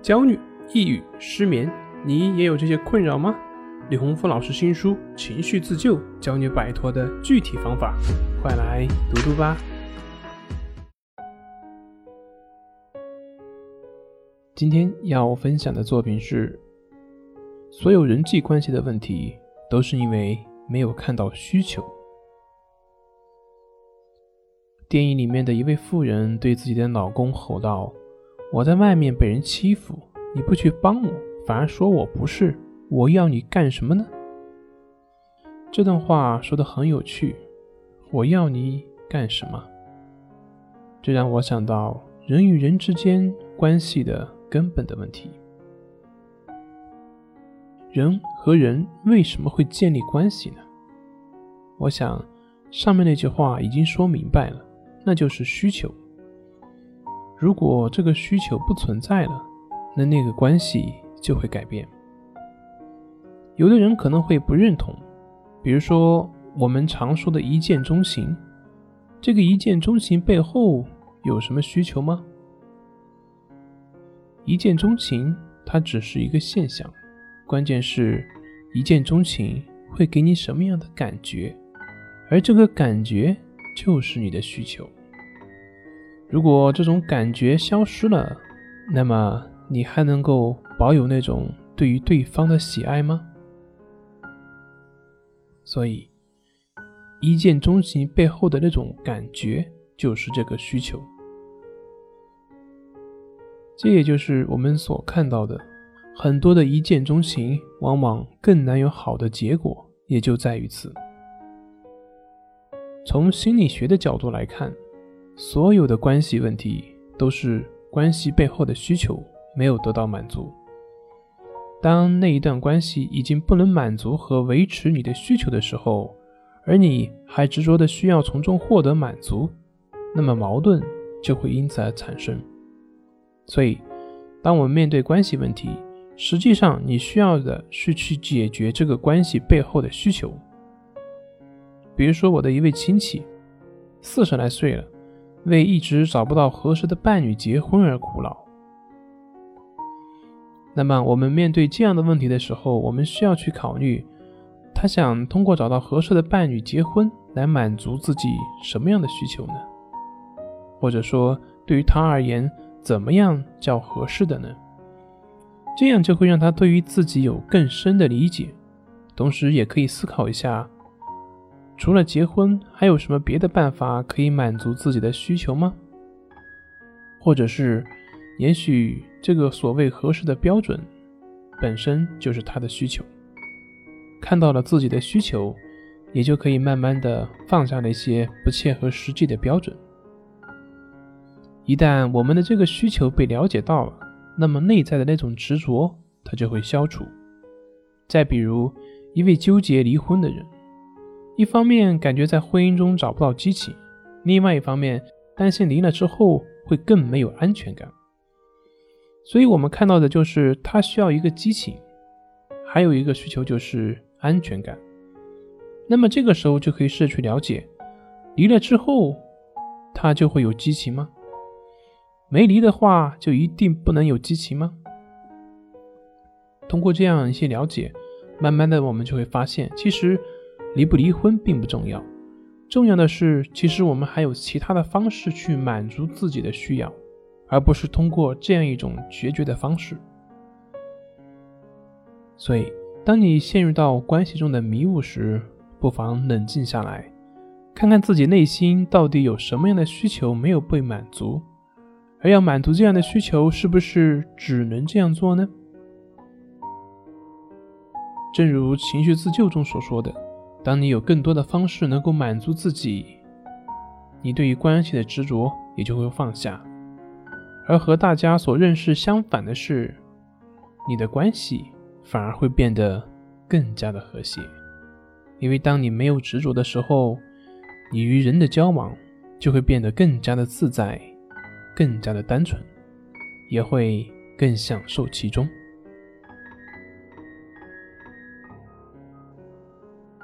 焦虑、抑郁、失眠，你也有这些困扰吗？李洪福老师新书《情绪自救》教你摆脱的具体方法，快来读读吧。今天要分享的作品是：所有人际关系的问题，都是因为没有看到需求。电影里面的一位妇人对自己的老公吼道。我在外面被人欺负，你不去帮我，反而说我不是，我要你干什么呢？这段话说的很有趣。我要你干什么？这让我想到人与人之间关系的根本的问题。人和人为什么会建立关系呢？我想上面那句话已经说明白了，那就是需求。如果这个需求不存在了，那那个关系就会改变。有的人可能会不认同，比如说我们常说的一见钟情，这个一见钟情背后有什么需求吗？一见钟情它只是一个现象，关键是一见钟情会给你什么样的感觉，而这个感觉就是你的需求。如果这种感觉消失了，那么你还能够保有那种对于对方的喜爱吗？所以，一见钟情背后的那种感觉就是这个需求。这也就是我们所看到的，很多的一见钟情往往更难有好的结果，也就在于此。从心理学的角度来看。所有的关系问题都是关系背后的需求没有得到满足。当那一段关系已经不能满足和维持你的需求的时候，而你还执着的需要从中获得满足，那么矛盾就会因此而产生。所以，当我们面对关系问题，实际上你需要的是去解决这个关系背后的需求。比如说，我的一位亲戚，四十来岁了。为一直找不到合适的伴侣结婚而苦恼。那么，我们面对这样的问题的时候，我们需要去考虑，他想通过找到合适的伴侣结婚来满足自己什么样的需求呢？或者说，对于他而言，怎么样叫合适的呢？这样就会让他对于自己有更深的理解，同时也可以思考一下。除了结婚，还有什么别的办法可以满足自己的需求吗？或者是，也许这个所谓合适的标准，本身就是他的需求。看到了自己的需求，也就可以慢慢的放下那些不切合实际的标准。一旦我们的这个需求被了解到了，那么内在的那种执着，它就会消除。再比如，一位纠结离婚的人。一方面感觉在婚姻中找不到激情，另外一方面担心离了之后会更没有安全感。所以，我们看到的就是他需要一个激情，还有一个需求就是安全感。那么这个时候就可以试着去了解，离了之后他就会有激情吗？没离的话就一定不能有激情吗？通过这样一些了解，慢慢的我们就会发现，其实。离不离婚并不重要，重要的是，其实我们还有其他的方式去满足自己的需要，而不是通过这样一种决绝的方式。所以，当你陷入到关系中的迷雾时，不妨冷静下来，看看自己内心到底有什么样的需求没有被满足，而要满足这样的需求，是不是只能这样做呢？正如情绪自救中所说的。当你有更多的方式能够满足自己，你对于关系的执着也就会放下。而和大家所认识相反的是，你的关系反而会变得更加的和谐。因为当你没有执着的时候，你与人的交往就会变得更加的自在，更加的单纯，也会更享受其中。